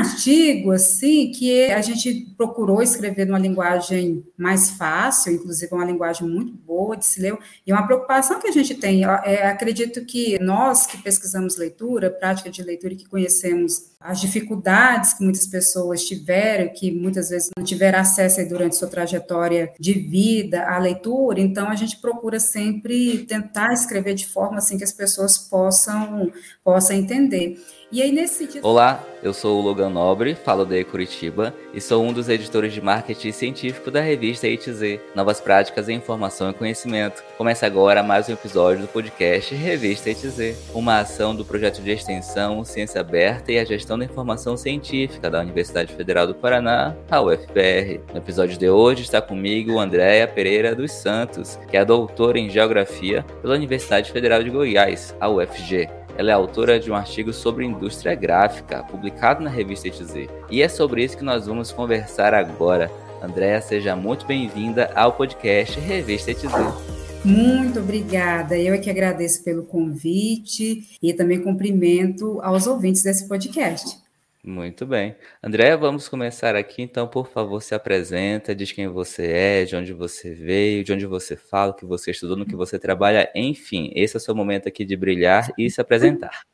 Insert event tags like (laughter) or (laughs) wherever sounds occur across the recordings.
artigo, assim, que a gente procurou escrever numa linguagem mais fácil, inclusive uma linguagem muito boa de se ler, e uma preocupação que a gente tem, é, acredito que nós que pesquisamos leitura, prática de leitura e que conhecemos as dificuldades que muitas pessoas tiveram, que muitas vezes não tiveram acesso durante sua trajetória de vida à leitura, então a gente procura sempre tentar escrever de forma assim que as pessoas possam, possam entender. E aí, nesse sentido. Olá, eu sou o Logan Nobre, falo da Curitiba e sou um dos editores de marketing científico da revista ITZ, Novas Práticas em Informação e Conhecimento. Começa agora mais um episódio do podcast Revista ITZ, uma ação do projeto de extensão Ciência Aberta e a Gestão da Informação Científica da Universidade Federal do Paraná, a UFPR. No episódio de hoje está comigo Andréa Pereira dos Santos, que é doutora em Geografia pela Universidade Federal de Goiás, a UFG. Ela é autora de um artigo sobre indústria gráfica, publicado na revista ETZ. E é sobre isso que nós vamos conversar agora. Andréa, seja muito bem-vinda ao podcast Revista ETZ. Muito obrigada. Eu é que agradeço pelo convite e também cumprimento aos ouvintes desse podcast. Muito bem. André, vamos começar aqui, então, por favor, se apresenta, diz quem você é, de onde você veio, de onde você fala, o que você estudou, no que você trabalha, enfim, esse é o seu momento aqui de brilhar e se apresentar.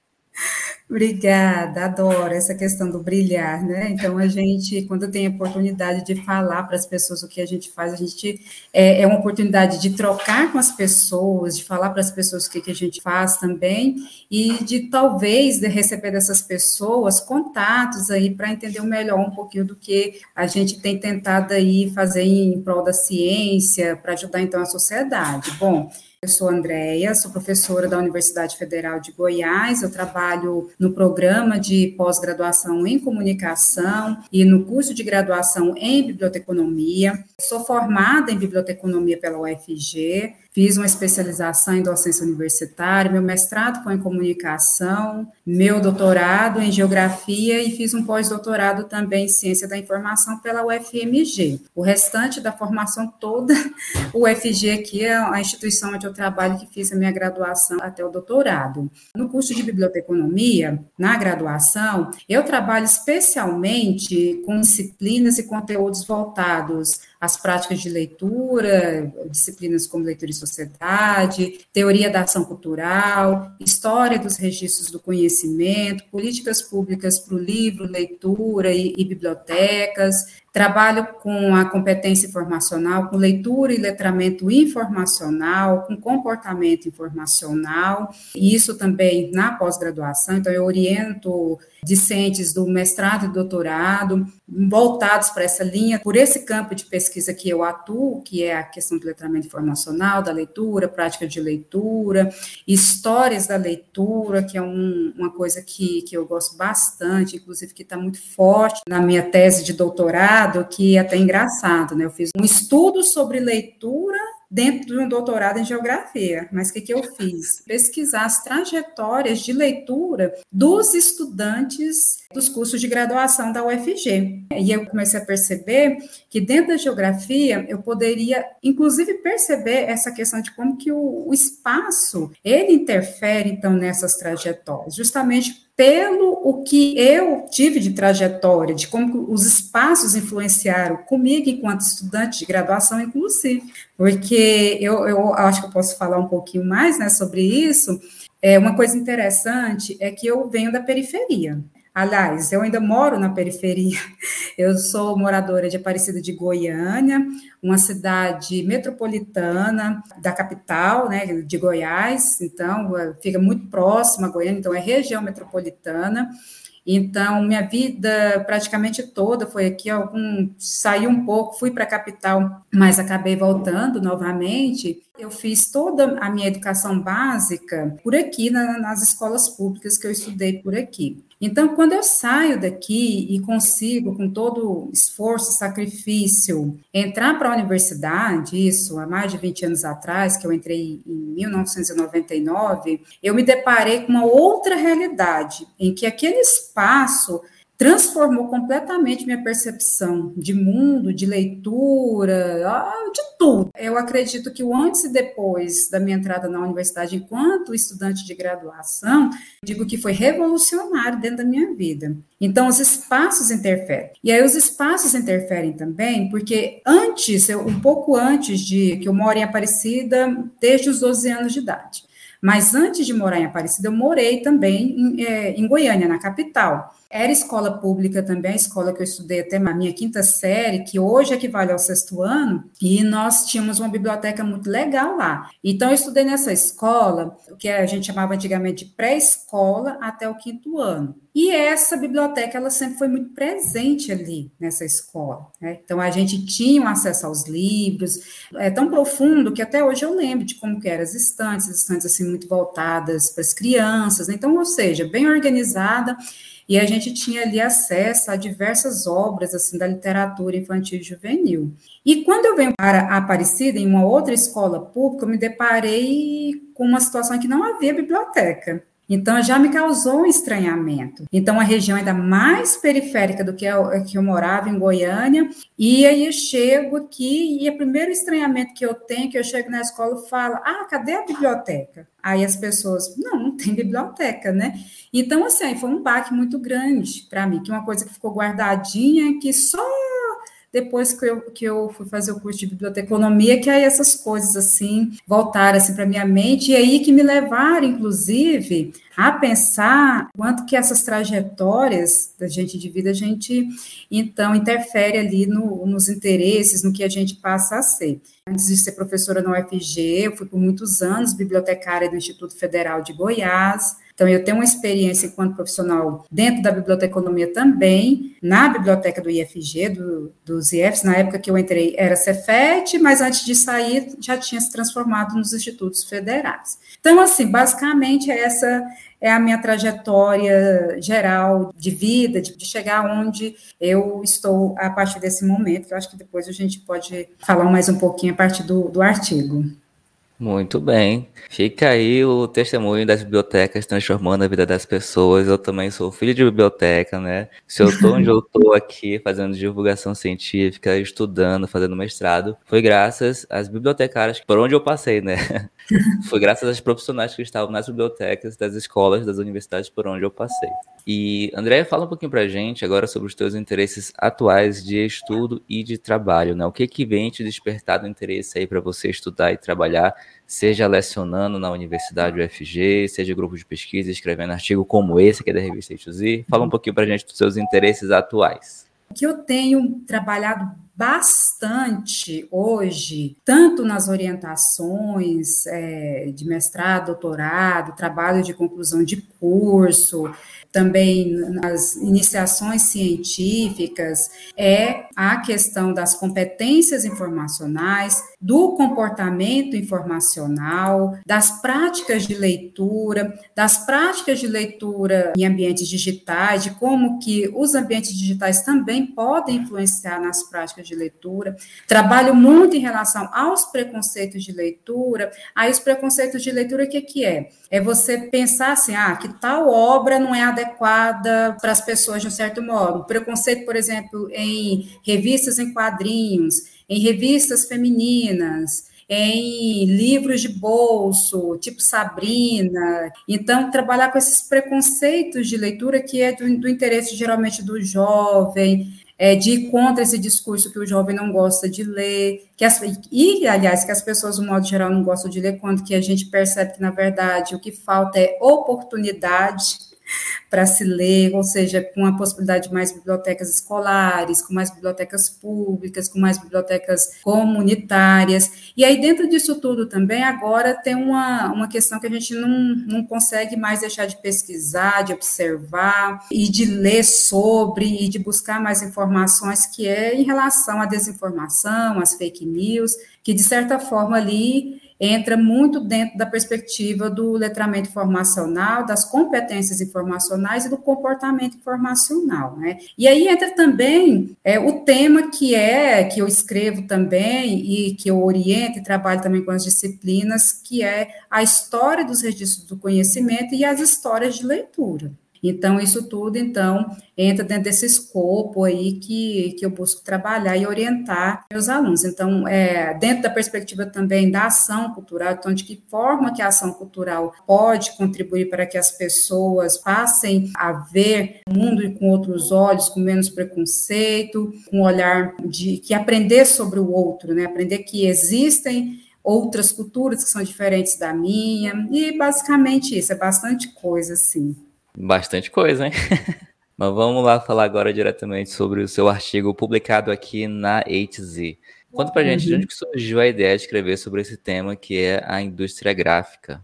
Obrigada, adoro essa questão do brilhar, né? Então, a gente, quando tem a oportunidade de falar para as pessoas o que a gente faz, a gente é, é uma oportunidade de trocar com as pessoas, de falar para as pessoas o que, que a gente faz também, e de talvez de receber dessas pessoas contatos aí para entender melhor um pouquinho do que a gente tem tentado aí fazer em prol da ciência, para ajudar então a sociedade. Bom, eu sou Andréia, sou professora da Universidade Federal de Goiás, eu trabalho no programa de pós-graduação em comunicação e no curso de graduação em biblioteconomia. Sou formada em biblioteconomia pela UFG, Fiz uma especialização em docência universitária, meu mestrado foi em comunicação, meu doutorado em geografia e fiz um pós-doutorado também em ciência da informação pela UFMG. O restante da formação toda, (laughs) o UFG aqui é a instituição onde eu trabalho que fiz a minha graduação até o doutorado. No curso de biblioteconomia, na graduação, eu trabalho especialmente com disciplinas e conteúdos voltados as práticas de leitura, disciplinas como leitura e sociedade, teoria da ação cultural, história dos registros do conhecimento, políticas públicas para o livro, leitura e, e bibliotecas, Trabalho com a competência informacional, com leitura e letramento informacional, com comportamento informacional, e isso também na pós-graduação. Então, eu oriento discentes do mestrado e doutorado voltados para essa linha, por esse campo de pesquisa que eu atuo, que é a questão do letramento informacional, da leitura, prática de leitura, histórias da leitura, que é um, uma coisa que, que eu gosto bastante, inclusive que está muito forte na minha tese de doutorado doutorado que é até engraçado, né? Eu fiz um estudo sobre leitura dentro de um doutorado em geografia. Mas o que, que eu fiz? Pesquisar as trajetórias de leitura dos estudantes dos cursos de graduação da UFG. E eu comecei a perceber que dentro da geografia eu poderia, inclusive, perceber essa questão de como que o, o espaço ele interfere então nessas trajetórias, justamente pelo o que eu tive de trajetória, de como os espaços influenciaram comigo enquanto estudante de graduação, inclusive, porque eu, eu acho que eu posso falar um pouquinho mais né, sobre isso. É, uma coisa interessante é que eu venho da periferia. Aliás, eu ainda moro na periferia. (laughs) Eu sou moradora de Aparecida de Goiânia, uma cidade metropolitana da capital, né, de Goiás. Então, fica muito próxima a Goiânia, então é região metropolitana. Então, minha vida praticamente toda foi aqui, algum saí um pouco, fui para a capital, mas acabei voltando novamente. Eu fiz toda a minha educação básica por aqui, na, nas escolas públicas que eu estudei por aqui. Então, quando eu saio daqui e consigo, com todo esforço, sacrifício, entrar para a universidade, isso há mais de 20 anos atrás, que eu entrei em 1999, eu me deparei com uma outra realidade, em que aquele espaço transformou completamente minha percepção de mundo, de leitura, de tudo. Eu acredito que o antes e depois da minha entrada na universidade, enquanto estudante de graduação, digo que foi revolucionário dentro da minha vida. Então, os espaços interferem. E aí, os espaços interferem também, porque antes, eu, um pouco antes de que eu moro em Aparecida, desde os 12 anos de idade. Mas antes de morar em Aparecida, eu morei também em, é, em Goiânia, na capital. Era escola pública também, a escola que eu estudei até a minha quinta série, que hoje equivale ao sexto ano, e nós tínhamos uma biblioteca muito legal lá. Então, eu estudei nessa escola, o que a gente chamava antigamente de pré-escola, até o quinto ano. E essa biblioteca, ela sempre foi muito presente ali nessa escola. Né? Então, a gente tinha um acesso aos livros, é tão profundo que até hoje eu lembro de como que eram as estantes, as estantes assim muito voltadas para as crianças. Né? Então, ou seja, bem organizada e a gente tinha ali acesso a diversas obras assim da literatura infantil e juvenil. E quando eu venho para Aparecida, em uma outra escola pública, eu me deparei com uma situação em que não havia biblioteca. Então, já me causou um estranhamento. Então, a região ainda mais periférica do que eu, que eu morava, em Goiânia, e aí eu chego aqui, e o primeiro estranhamento que eu tenho, que eu chego na escola e falo, ah, cadê a biblioteca? Aí as pessoas, não, não tem biblioteca, né? Então, assim, foi um baque muito grande para mim, que uma coisa que ficou guardadinha, que só depois que eu, que eu fui fazer o curso de biblioteconomia, que aí essas coisas assim voltaram assim para minha mente, e aí que me levaram, inclusive, a pensar quanto que essas trajetórias da gente de vida, a gente então interfere ali no, nos interesses, no que a gente passa a ser. Antes de ser professora na UFG, eu fui por muitos anos bibliotecária do Instituto Federal de Goiás, então, eu tenho uma experiência enquanto profissional dentro da biblioteconomia também, na biblioteca do IFG, do, dos IFs, na época que eu entrei era Cefet, mas antes de sair já tinha se transformado nos institutos federais. Então, assim, basicamente essa é a minha trajetória geral de vida, de, de chegar onde eu estou a partir desse momento, que eu acho que depois a gente pode falar mais um pouquinho a partir do, do artigo. Muito bem. Fica aí o testemunho das bibliotecas transformando a vida das pessoas. Eu também sou filho de biblioteca, né? Se eu estou onde eu estou aqui fazendo divulgação científica, estudando, fazendo mestrado, foi graças às bibliotecárias por onde eu passei, né? Foi graças às profissionais que estavam nas bibliotecas das escolas, das universidades por onde eu passei. E André, fala um pouquinho pra gente agora sobre os teus interesses atuais de estudo e de trabalho, né? O que que vem te despertar do interesse aí para você estudar e trabalhar, seja lecionando na Universidade UFG, seja grupo de pesquisa, escrevendo artigo como esse que é da revista A Fala um pouquinho pra gente dos seus interesses atuais. O que eu tenho trabalhado bastante hoje, tanto nas orientações é, de mestrado, doutorado, trabalho de conclusão de curso, também nas iniciações científicas, é a questão das competências informacionais, do comportamento informacional, das práticas de leitura, das práticas de leitura em ambientes digitais, de como que os ambientes digitais também podem influenciar nas práticas de leitura. Trabalho muito em relação aos preconceitos de leitura. Aí os preconceitos de leitura, o que, que é? É você pensar assim, ah, que tal obra não é adequada para as pessoas de um certo modo. Preconceito, por exemplo, em revistas em quadrinhos, em revistas femininas, em livros de bolso, tipo Sabrina. Então, trabalhar com esses preconceitos de leitura que é do, do interesse geralmente do jovem, é, de ir contra esse discurso que o jovem não gosta de ler, que as, e, aliás, que as pessoas, no modo geral, não gostam de ler, quando que a gente percebe que, na verdade, o que falta é oportunidade para se ler, ou seja, com a possibilidade de mais bibliotecas escolares, com mais bibliotecas públicas, com mais bibliotecas comunitárias. E aí, dentro disso tudo também, agora tem uma, uma questão que a gente não, não consegue mais deixar de pesquisar, de observar e de ler sobre e de buscar mais informações, que é em relação à desinformação, às fake news, que de certa forma ali entra muito dentro da perspectiva do letramento informacional, das competências informacionais e do comportamento informacional, né? E aí entra também é, o tema que é, que eu escrevo também e que eu oriento e trabalho também com as disciplinas, que é a história dos registros do conhecimento e as histórias de leitura. Então, isso tudo, então, entra dentro desse escopo aí que, que eu busco trabalhar e orientar meus alunos. Então, é, dentro da perspectiva também da ação cultural, então, de que forma que a ação cultural pode contribuir para que as pessoas passem a ver o mundo com outros olhos, com menos preconceito, com um olhar de que aprender sobre o outro, né? Aprender que existem outras culturas que são diferentes da minha, e basicamente isso, é bastante coisa, assim. Bastante coisa, hein? (laughs) Mas vamos lá falar agora diretamente sobre o seu artigo publicado aqui na HZ. Conta pra gente uhum. de onde surgiu a ideia de escrever sobre esse tema que é a indústria gráfica.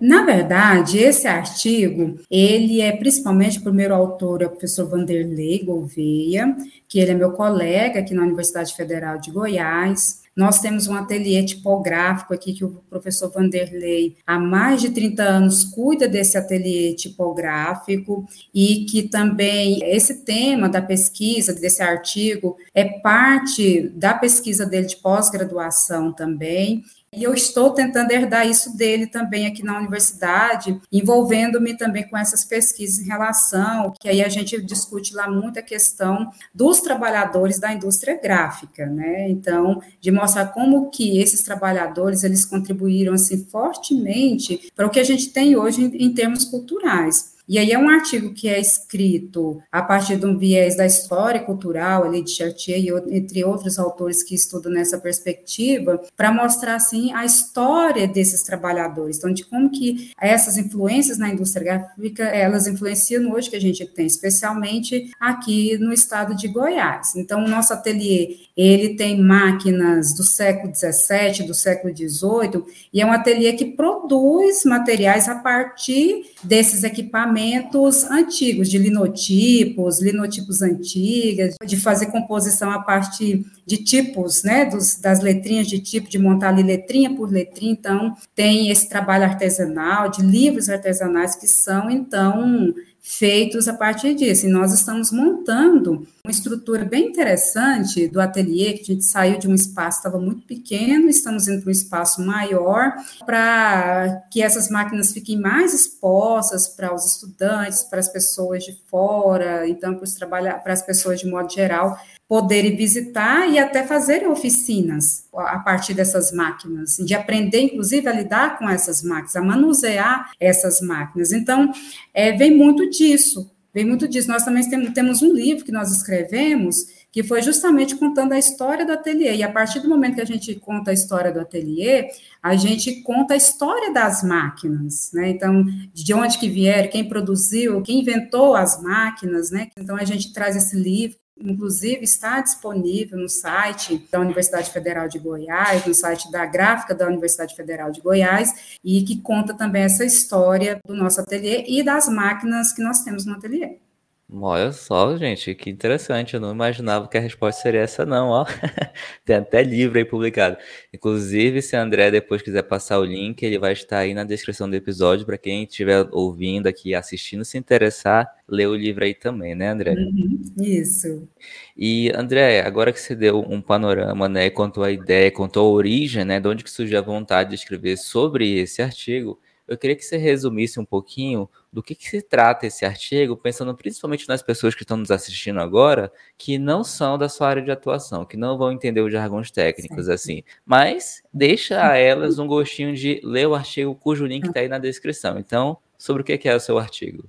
Na verdade, esse artigo, ele é principalmente o primeiro autor, é o professor Vanderlei Gouveia, que ele é meu colega aqui na Universidade Federal de Goiás. Nós temos um ateliê tipográfico aqui que o professor Vanderlei, há mais de 30 anos, cuida desse ateliê tipográfico e que também esse tema da pesquisa, desse artigo, é parte da pesquisa dele de pós-graduação também. E eu estou tentando herdar isso dele também aqui na universidade, envolvendo-me também com essas pesquisas em relação, que aí a gente discute lá muito a questão dos trabalhadores da indústria gráfica, né? Então, de mostrar como que esses trabalhadores, eles contribuíram, assim, fortemente para o que a gente tem hoje em, em termos culturais. E aí é um artigo que é escrito a partir de um viés da história cultural ali de Chartier e entre outros autores que estudam nessa perspectiva, para mostrar assim a história desses trabalhadores, então de como que essas influências na indústria gráfica, elas influenciam hoje que a gente tem, especialmente aqui no estado de Goiás. Então o nosso ateliê, ele tem máquinas do século 17, do século 18, e é um ateliê que produz materiais a partir desses equipamentos equipamentos antigos, de linotipos, linotipos antigas, de fazer composição a partir de tipos, né, dos, das letrinhas de tipo, de montar ali letrinha por letrinha, então tem esse trabalho artesanal, de livros artesanais que são, então, feitos a partir disso. E nós estamos montando uma estrutura bem interessante do ateliê, que a gente saiu de um espaço estava muito pequeno, estamos indo para um espaço maior, para que essas máquinas fiquem mais expostas para os estudantes, para as pessoas de fora, então para, os trabalhar, para as pessoas de modo geral poderem visitar e até fazer oficinas a partir dessas máquinas, de aprender, inclusive, a lidar com essas máquinas, a manusear essas máquinas. Então, é, vem muito disso, vem muito disso. Nós também temos, um livro que nós escrevemos que foi justamente contando a história do ateliê. E a partir do momento que a gente conta a história do ateliê, a gente conta a história das máquinas, né? Então, de onde que vieram, quem produziu, quem inventou as máquinas, né? Então, a gente traz esse livro inclusive está disponível no site da Universidade Federal de Goiás, no site da gráfica da Universidade Federal de Goiás, e que conta também essa história do nosso ateliê e das máquinas que nós temos no ateliê. Olha só, gente, que interessante. Eu não imaginava que a resposta seria essa, não, ó. (laughs) Tem até livro aí publicado. Inclusive, se a André depois quiser passar o link, ele vai estar aí na descrição do episódio para quem estiver ouvindo aqui, assistindo, se interessar, ler o livro aí também, né, André? Uhum, isso. E, André, agora que você deu um panorama, né, quanto à ideia, quanto à origem, né, de onde que surgiu a vontade de escrever sobre esse artigo, eu queria que você resumisse um pouquinho do que, que, se trata esse artigo, pensando principalmente nas pessoas que estão nos assistindo agora, que não são da sua área de atuação, que não vão entender os jargões técnicos, assim. Mas deixa a elas um gostinho de ler o artigo cujo link está aí na descrição. Então, sobre o que é o seu artigo?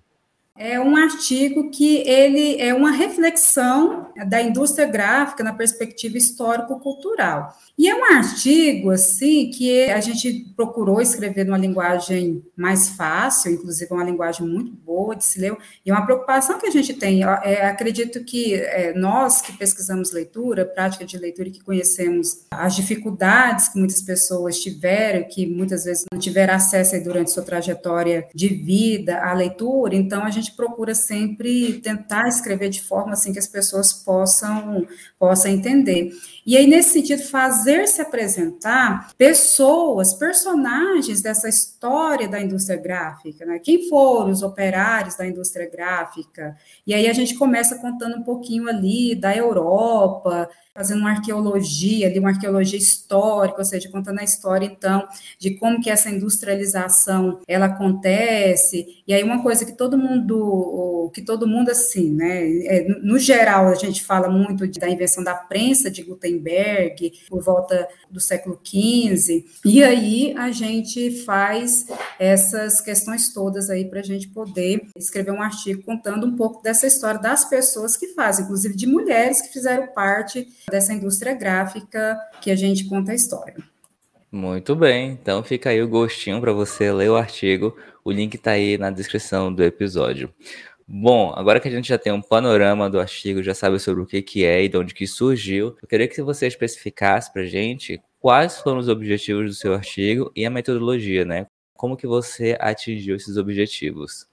É um artigo que ele é uma reflexão da indústria gráfica na perspectiva histórico-cultural. E é um artigo, assim, que a gente procurou escrever numa linguagem mais fácil, inclusive uma linguagem muito boa de se ler, e uma preocupação que a gente tem, é, acredito que é, nós que pesquisamos leitura, prática de leitura, e que conhecemos as dificuldades que muitas pessoas tiveram, que muitas vezes não tiveram acesso durante sua trajetória de vida à leitura, então a gente procura sempre tentar escrever de forma assim que as pessoas possam, possam entender. E aí, nesse sentido, fazer se apresentar pessoas, personagens dessa história da indústria gráfica, né? Quem foram os operários da indústria gráfica? E aí a gente começa contando um pouquinho ali da Europa, fazendo uma arqueologia ali, uma arqueologia histórica, ou seja, contando a história, então, de como que essa industrialização, ela acontece, e aí uma coisa que todo mundo que todo mundo assim, né? É, no geral, a gente fala muito da invenção da prensa de Gutenberg por volta do século XV, e aí a gente faz essas questões todas aí para a gente poder escrever um artigo contando um pouco dessa história das pessoas que fazem, inclusive de mulheres que fizeram parte dessa indústria gráfica que a gente conta a história. Muito bem, então fica aí o gostinho para você ler o artigo. O link está aí na descrição do episódio. Bom, agora que a gente já tem um panorama do artigo, já sabe sobre o que, que é e de onde que surgiu, eu queria que você especificasse para a gente quais foram os objetivos do seu artigo e a metodologia, né? Como que você atingiu esses objetivos?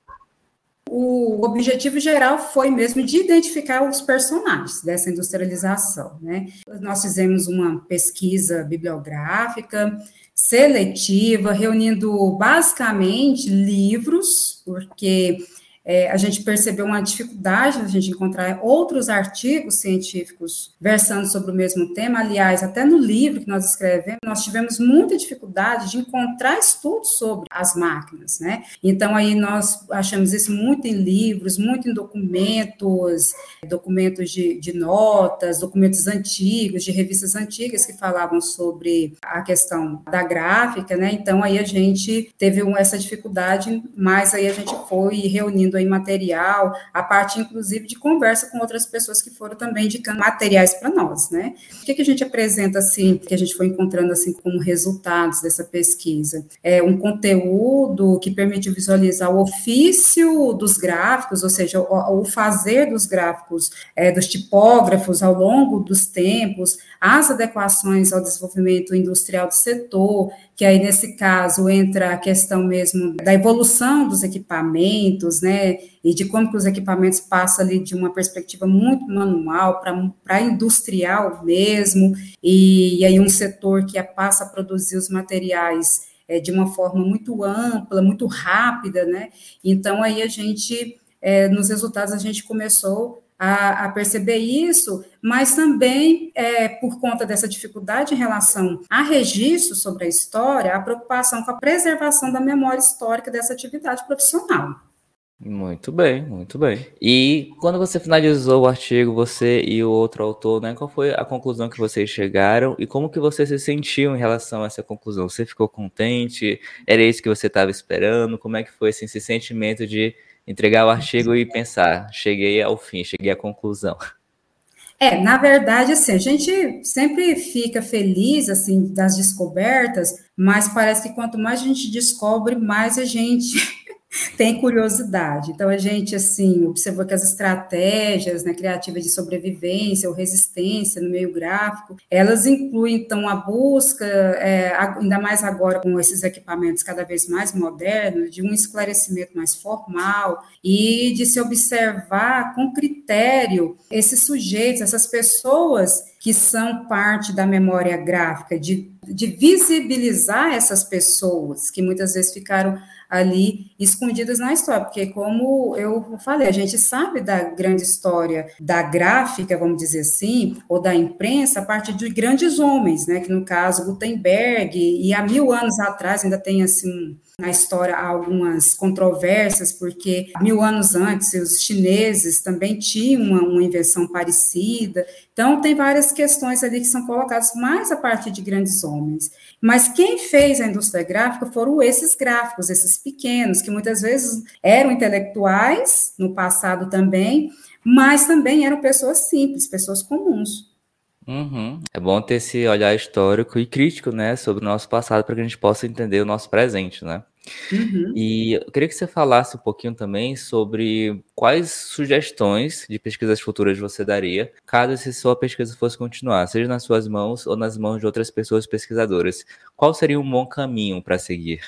o objetivo geral foi mesmo de identificar os personagens dessa industrialização. Né? Nós fizemos uma pesquisa bibliográfica seletiva, reunindo basicamente livros, porque é, a gente percebeu uma dificuldade a gente encontrar outros artigos científicos versando sobre o mesmo tema. Aliás, até no livro que nós escrevemos, nós tivemos muita dificuldade de encontrar estudos sobre as máquinas, né? Então, aí nós achamos isso muito em livros, muito em documentos, documentos de, de notas, documentos antigos, de revistas antigas que falavam sobre a questão da gráfica, né? Então, aí a gente teve essa dificuldade, mas aí a gente foi reunindo aí material, a parte inclusive de conversa com outras pessoas que foram também indicando materiais para nós, né? O que, que a gente apresenta assim, que a gente foi encontrando assim como resultados dessa pesquisa? É um conteúdo que permite visualizar o ofício dos gráficos, ou seja, o, o fazer dos gráficos, é, dos tipógrafos ao longo dos tempos, as adequações ao desenvolvimento industrial do setor, que aí nesse caso entra a questão mesmo da evolução dos equipamentos, e de como que os equipamentos passam ali de uma perspectiva muito manual para industrial mesmo, e, e, aí um setor que passa a produzir os materiais é, de uma forma muito ampla, muito rápida, né, então aí a gente, é, nos resultados a gente começou a, a perceber isso, mas também é, por conta dessa dificuldade em relação a registro sobre a história, a preocupação com a preservação da memória histórica dessa atividade profissional. Muito bem, muito bem. E quando você finalizou o artigo, você e o outro autor, né, qual foi a conclusão que vocês chegaram e como que você se sentiu em relação a essa conclusão? Você ficou contente? Era isso que você estava esperando? Como é que foi assim, esse sentimento de entregar o artigo e pensar, cheguei ao fim, cheguei à conclusão. É, na verdade, assim, a gente sempre fica feliz, assim, das descobertas, mas parece que quanto mais a gente descobre, mais a gente tem curiosidade. Então, a gente, assim, observou que as estratégias né, criativas de sobrevivência ou resistência no meio gráfico, elas incluem, então, a busca, é, ainda mais agora com esses equipamentos cada vez mais modernos, de um esclarecimento mais formal e de se observar com critério esses sujeitos, essas pessoas que são parte da memória gráfica, de, de visibilizar essas pessoas que muitas vezes ficaram ali escondidas na história, porque como eu falei, a gente sabe da grande história da gráfica, vamos dizer assim, ou da imprensa, a partir de grandes homens, né, que no caso Gutenberg, e há mil anos atrás ainda tem assim na história há algumas controvérsias, porque mil anos antes os chineses também tinham uma, uma, invenção parecida. Então, tem várias questões ali que são colocadas mais a partir de grandes homens. Mas quem fez a indústria gráfica foram esses gráficos, esses pequenos, que muitas vezes eram intelectuais, no passado também, mas também eram pessoas simples, pessoas comuns. Uhum. É bom ter esse olhar histórico e crítico, né, sobre o nosso passado para que a gente possa entender o nosso presente, né? Uhum. E eu queria que você falasse um pouquinho também sobre quais sugestões de pesquisas futuras você daria caso essa sua pesquisa fosse continuar, seja nas suas mãos ou nas mãos de outras pessoas pesquisadoras. Qual seria um bom caminho para seguir?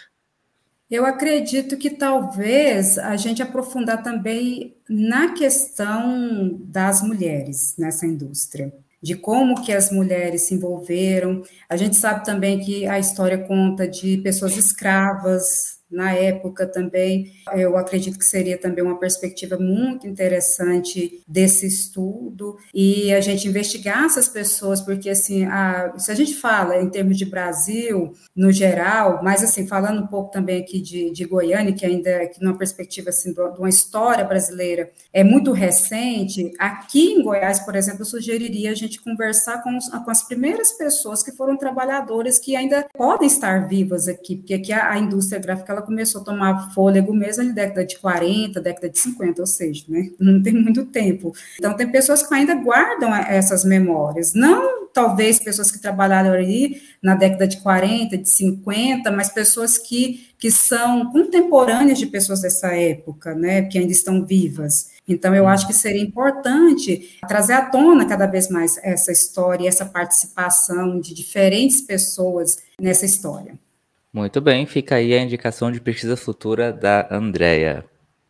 Eu acredito que talvez a gente aprofundar também na questão das mulheres nessa indústria de como que as mulheres se envolveram. A gente sabe também que a história conta de pessoas escravas na época também, eu acredito que seria também uma perspectiva muito interessante desse estudo e a gente investigar essas pessoas, porque assim, a, se a gente fala em termos de Brasil, no geral, mas assim, falando um pouco também aqui de, de Goiânia, que ainda que numa perspectiva assim, de uma história brasileira é muito recente, aqui em Goiás, por exemplo, eu sugeriria a gente conversar com, os, com as primeiras pessoas que foram trabalhadoras que ainda podem estar vivas aqui, porque aqui a, a indústria gráfica ela começou a tomar fôlego mesmo na década de 40, década de 50, ou seja, né, (laughs) não tem muito tempo. Então, tem pessoas que ainda guardam essas memórias, não talvez pessoas que trabalharam ali na década de 40, de 50, mas pessoas que, que são contemporâneas de pessoas dessa época, né, que ainda estão vivas. Então, eu acho que seria importante trazer à tona cada vez mais essa história, essa participação de diferentes pessoas nessa história. Muito bem, fica aí a indicação de pesquisa futura da Andrea.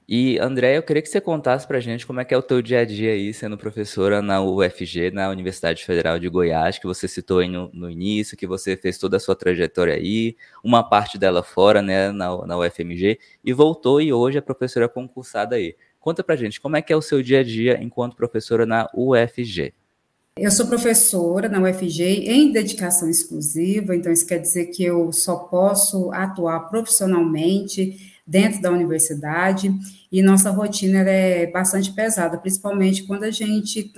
E, André, eu queria que você contasse para a gente como é que é o teu dia a dia aí, sendo professora na UFG, na Universidade Federal de Goiás, que você citou aí no, no início, que você fez toda a sua trajetória aí, uma parte dela fora, né, na, na UFMG, e voltou e hoje é professora concursada aí. Conta para a gente, como é que é o seu dia a dia enquanto professora na UFG? Eu sou professora na UFG em dedicação exclusiva, então isso quer dizer que eu só posso atuar profissionalmente dentro da universidade e nossa rotina é bastante pesada, principalmente quando a gente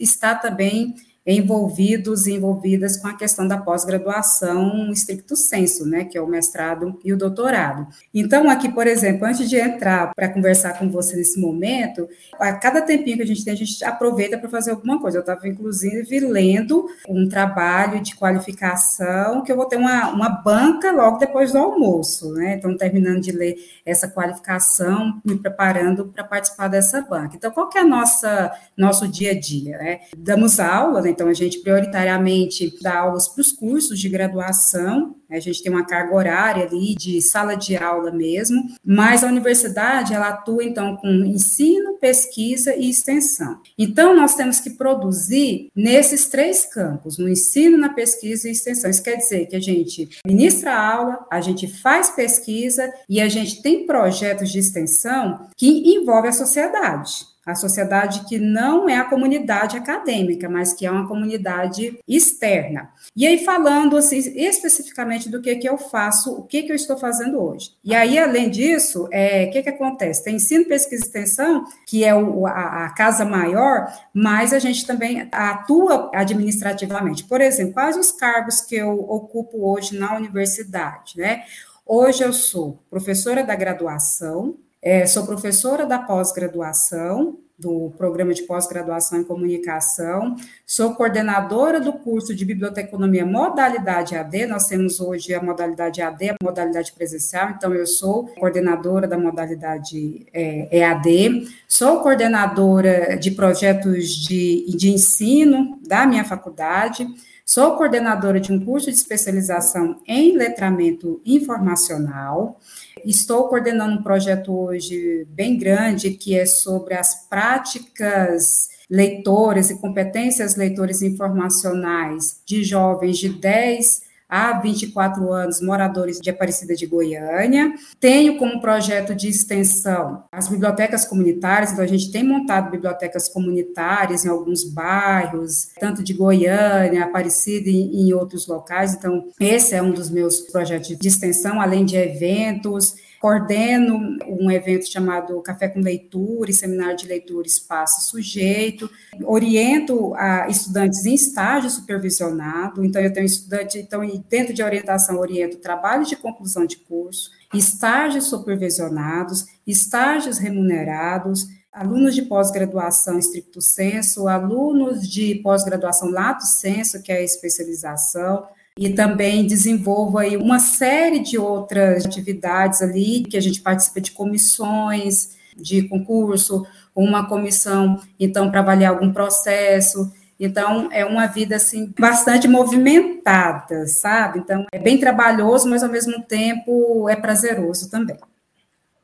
está também envolvidos e envolvidas com a questão da pós-graduação estricto senso, né, que é o mestrado e o doutorado. Então, aqui, por exemplo, antes de entrar para conversar com você nesse momento, a cada tempinho que a gente tem, a gente aproveita para fazer alguma coisa. Eu estava, inclusive, lendo um trabalho de qualificação, que eu vou ter uma, uma banca logo depois do almoço, né, então, terminando de ler essa qualificação, me preparando para participar dessa banca. Então, qual que é a nossa, nosso dia a dia, né? Damos aula, né, então, a gente prioritariamente dá aulas para os cursos de graduação, a gente tem uma carga horária ali de sala de aula mesmo, mas a universidade, ela atua, então, com ensino, pesquisa e extensão. Então, nós temos que produzir nesses três campos, no ensino, na pesquisa e extensão. Isso quer dizer que a gente ministra aula, a gente faz pesquisa e a gente tem projetos de extensão que envolvem a sociedade a sociedade que não é a comunidade acadêmica, mas que é uma comunidade externa. E aí, falando assim, especificamente do que, que eu faço, o que, que eu estou fazendo hoje. E aí, além disso, é, o que, que acontece? Tem ensino, pesquisa e extensão, que é o, a, a casa maior, mas a gente também atua administrativamente. Por exemplo, quais os cargos que eu ocupo hoje na universidade, né? Hoje eu sou professora da graduação, é, sou professora da pós-graduação, do programa de pós-graduação em comunicação, sou coordenadora do curso de biblioteconomia modalidade AD, nós temos hoje a modalidade AD, a modalidade presencial, então eu sou coordenadora da modalidade é, EAD, sou coordenadora de projetos de, de ensino da minha faculdade, Sou coordenadora de um curso de especialização em letramento informacional. Estou coordenando um projeto hoje bem grande que é sobre as práticas leitoras e competências leitores informacionais de jovens de 10 há 24 anos, moradores de Aparecida de Goiânia. Tenho como projeto de extensão as bibliotecas comunitárias, então a gente tem montado bibliotecas comunitárias em alguns bairros, tanto de Goiânia, Aparecida e em outros locais. Então, esse é um dos meus projetos de extensão, além de eventos coordeno um evento chamado Café com Leitura e Seminário de Leitura Espaço e Sujeito, oriento a estudantes em estágio supervisionado, então eu tenho estudante, então dentro de orientação oriento trabalho de conclusão de curso, estágios supervisionados, estágios remunerados, alunos de pós-graduação estricto senso, alunos de pós-graduação lato senso, que é a especialização, e também desenvolvo aí uma série de outras atividades ali, que a gente participa de comissões de concurso, uma comissão, então, para avaliar algum processo. Então, é uma vida, assim, bastante movimentada, sabe? Então, é bem trabalhoso, mas, ao mesmo tempo, é prazeroso também.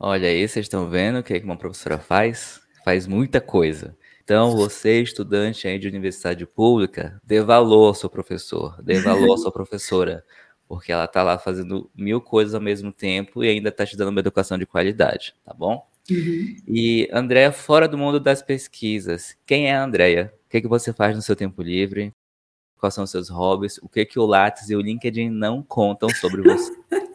Olha aí, vocês estão vendo o que uma professora faz? Faz muita coisa. Então, você, estudante aí de universidade pública, dê valor ao seu professor, dê valor à sua professora. porque ela tá lá fazendo mil coisas ao mesmo tempo e ainda tá te dando uma educação de qualidade, tá bom? Uhum. E Andréia, fora do mundo das pesquisas, quem é a Andréia? O que, que você faz no seu tempo livre? Quais são os seus hobbies? O que, que o Lattes e o LinkedIn não contam sobre você? (laughs)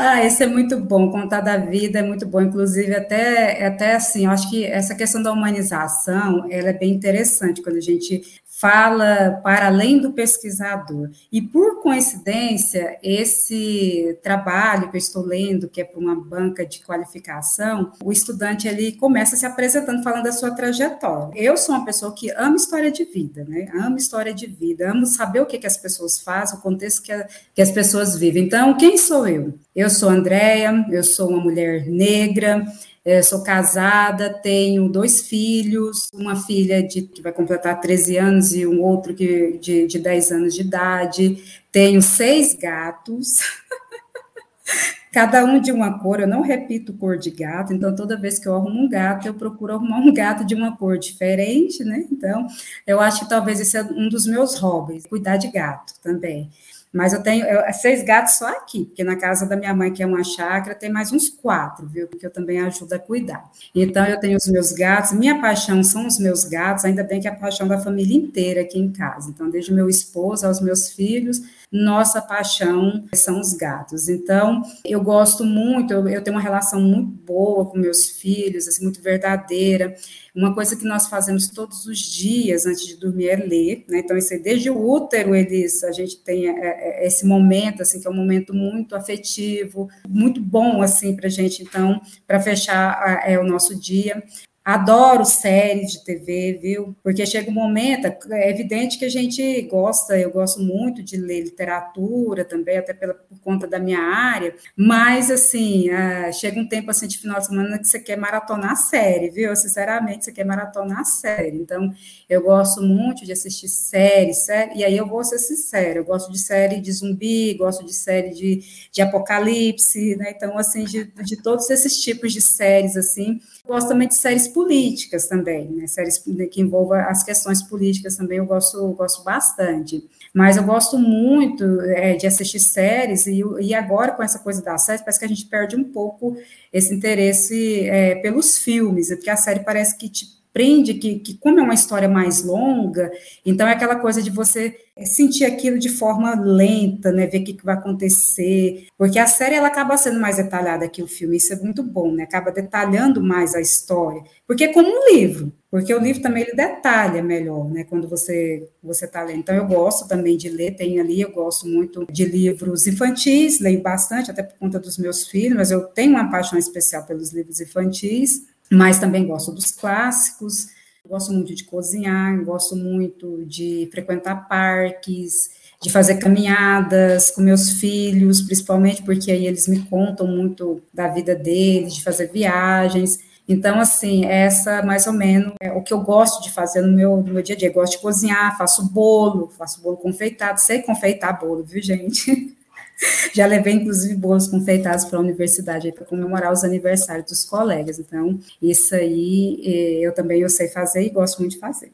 Ah, esse é muito bom, contar da vida é muito bom, inclusive até, até assim, eu acho que essa questão da humanização, ela é bem interessante quando a gente fala para além do pesquisador. E por coincidência, esse trabalho que eu estou lendo, que é para uma banca de qualificação, o estudante ele começa se apresentando falando da sua trajetória. Eu sou uma pessoa que ama história de vida, né? Amo história de vida, amo saber o que, que as pessoas fazem, o contexto que, a, que as pessoas vivem. Então, quem sou eu? Eu sou Andréia, eu sou uma mulher negra, é, sou casada, tenho dois filhos, uma filha de, que vai completar 13 anos e um outro que, de, de 10 anos de idade. Tenho seis gatos. (laughs) cada um de uma cor, eu não repito cor de gato, então toda vez que eu arrumo um gato, eu procuro arrumar um gato de uma cor diferente, né? Então, eu acho que talvez esse é um dos meus hobbies, cuidar de gato também. Mas eu tenho eu, seis gatos só aqui, porque na casa da minha mãe, que é uma chácara, tem mais uns quatro, viu? Porque eu também ajudo a cuidar. Então, eu tenho os meus gatos, minha paixão são os meus gatos, ainda bem que é a paixão da família inteira aqui em casa. Então, desde meu esposo aos meus filhos, nossa paixão são os gatos. Então, eu gosto muito, eu, eu tenho uma relação muito boa com meus filhos, assim, muito verdadeira. Uma coisa que nós fazemos todos os dias antes de dormir é ler, né? Então, isso desde o útero, eles, a gente tem é, é, esse momento, assim, que é um momento muito afetivo, muito bom, assim, para a gente, então, para fechar é, o nosso dia. Adoro séries de TV, viu? Porque chega um momento, é evidente que a gente gosta, eu gosto muito de ler literatura também, até pela, por conta da minha área, mas assim, uh, chega um tempo assim de final de semana que você quer maratonar série, viu? Sinceramente, você quer maratonar série. Então, eu gosto muito de assistir série, série, e aí eu vou ser sincera, eu gosto de série de zumbi, gosto de série de, de apocalipse, né? Então, assim, de, de todos esses tipos de séries, assim, gosto também de séries políticas também, né? Séries que envolvam as questões políticas também eu gosto, gosto bastante. Mas eu gosto muito é, de assistir séries, e, e agora com essa coisa das séries, parece que a gente perde um pouco esse interesse é, pelos filmes, porque a série parece que te prende, que, que como é uma história mais longa, então é aquela coisa de você sentir aquilo de forma lenta, né, ver o que, que vai acontecer, porque a série ela acaba sendo mais detalhada que o filme, isso é muito bom, né, acaba detalhando mais a história, porque é como um livro, porque o livro também ele detalha melhor, né, quando você você está lendo. Então eu gosto também de ler, tem ali, eu gosto muito de livros infantis, leio bastante, até por conta dos meus filhos, mas eu tenho uma paixão especial pelos livros infantis, mas também gosto dos clássicos, gosto muito de cozinhar, gosto muito de frequentar parques, de fazer caminhadas com meus filhos, principalmente porque aí eles me contam muito da vida deles, de fazer viagens. Então, assim, essa mais ou menos é o que eu gosto de fazer no meu, no meu dia a dia. Eu gosto de cozinhar, faço bolo, faço bolo confeitado, sei confeitar bolo, viu, gente? (laughs) (laughs) Já levei, inclusive, bolos confeitados para a universidade para comemorar os aniversários dos colegas. Então, isso aí eh, eu também eu sei fazer e gosto muito de fazer.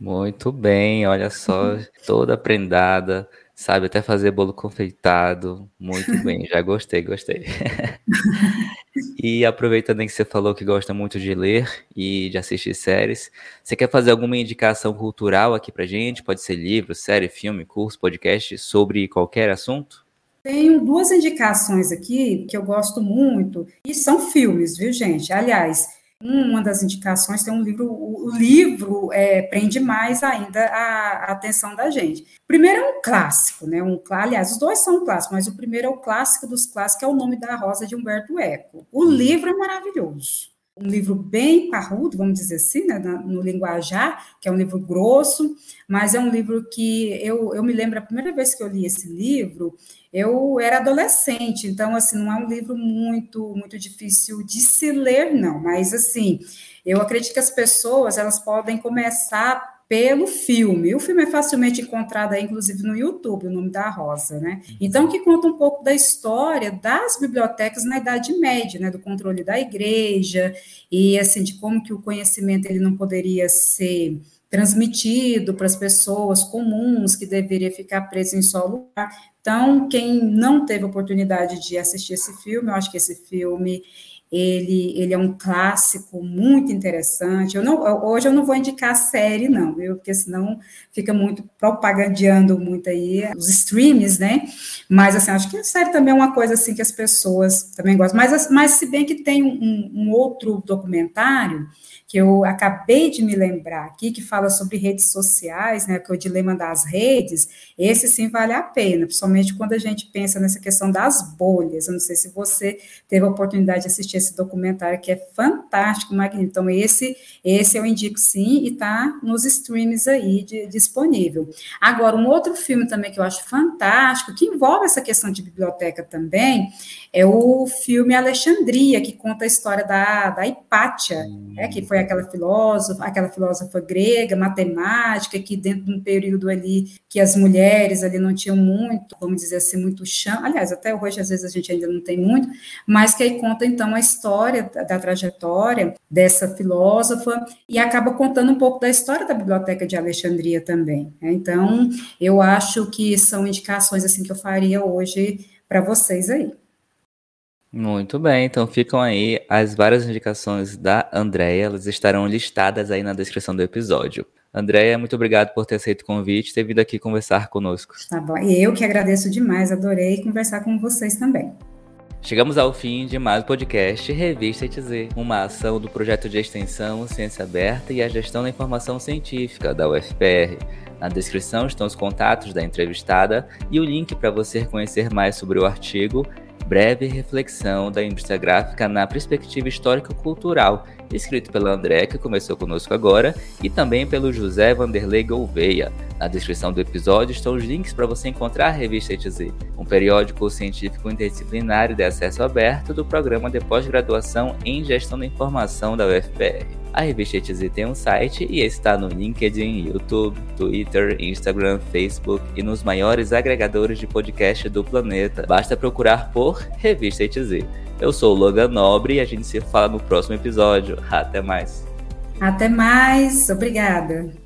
Muito bem, olha só, (laughs) toda prendada, sabe até fazer bolo confeitado. Muito bem, já gostei, gostei. (laughs) e aproveitando que você falou que gosta muito de ler e de assistir séries, você quer fazer alguma indicação cultural aqui pra gente? Pode ser livro, série, filme, curso, podcast sobre qualquer assunto? Tenho duas indicações aqui que eu gosto muito, e são filmes, viu, gente? Aliás, uma das indicações tem um livro, o livro é, prende mais ainda a, a, atenção da gente. O primeiro é um clássico, né? Um, aliás, os dois são clássicos, mas o primeiro é o clássico dos clássicos, é o nome da Rosa de Humberto Eco. O livro é maravilhoso um livro bem parrudo, vamos dizer assim, né, no linguajar, que é um livro grosso, mas é um livro que eu, eu me lembro a primeira vez que eu li esse livro, eu era adolescente, então assim não é um livro muito muito difícil de se ler, não, mas assim eu acredito que as pessoas elas podem começar pelo filme. O filme é facilmente encontrado, aí, inclusive, no YouTube, o nome da Rosa, né? Então, que conta um pouco da história das bibliotecas na Idade Média, né? Do controle da igreja e, assim, de como que o conhecimento ele não poderia ser transmitido para as pessoas comuns que deveria ficar preso em só lugar. Então, quem não teve oportunidade de assistir esse filme, eu acho que esse filme ele, ele é um clássico muito interessante. Eu não, hoje eu não vou indicar a série, não, viu? Porque senão fica muito propagandeando muito aí os streams, né? Mas, assim, acho que a série também é uma coisa, assim, que as pessoas também gostam. Mas, mas se bem que tem um, um outro documentário que eu acabei de me lembrar aqui, que fala sobre redes sociais, né, que é o dilema das redes, esse sim vale a pena, principalmente quando a gente pensa nessa questão das bolhas. Eu não sei se você teve a oportunidade de assistir esse documentário, que é fantástico, magnífico. Então, esse, esse eu indico sim, e está nos streams aí de, disponível. Agora, um outro filme também que eu acho fantástico, que envolve essa questão de biblioteca também, é o filme Alexandria, que conta a história da, da Hipátia, né, que foi aquela filósofa, aquela filósofa grega, matemática, que dentro de um período ali que as mulheres ali não tinham muito, vamos dizer assim, muito chão, aliás, até hoje às vezes a gente ainda não tem muito, mas que aí conta então a história da, da trajetória dessa filósofa e acaba contando um pouco da história da Biblioteca de Alexandria também. Né? Então, eu acho que são indicações assim que eu faria hoje para vocês aí. Muito bem, então ficam aí as várias indicações da Andrea, elas estarão listadas aí na descrição do episódio. Andréia, muito obrigado por ter aceito o convite e ter vindo aqui conversar conosco. Tá bom, e eu que agradeço demais, adorei conversar com vocês também. Chegamos ao fim de mais um podcast Revista ETZ, uma ação do projeto de extensão Ciência Aberta e a Gestão da Informação Científica da UFPR. Na descrição estão os contatos da entrevistada e o link para você conhecer mais sobre o artigo breve reflexão da indústria gráfica na perspectiva histórico-cultural, escrito pela André, que começou conosco agora, e também pelo José Vanderlei Gouveia. Na descrição do episódio estão os links para você encontrar a revista ETZ, um periódico científico interdisciplinar de acesso aberto do programa de pós-graduação em gestão da informação da UFPR. A revista ETZ tem um site e está no LinkedIn, YouTube, Twitter, Instagram, Facebook e nos maiores agregadores de podcast do planeta. Basta procurar por Revista ETZ. Eu sou o Logan Nobre e a gente se fala no próximo episódio. Até mais. Até mais. Obrigada.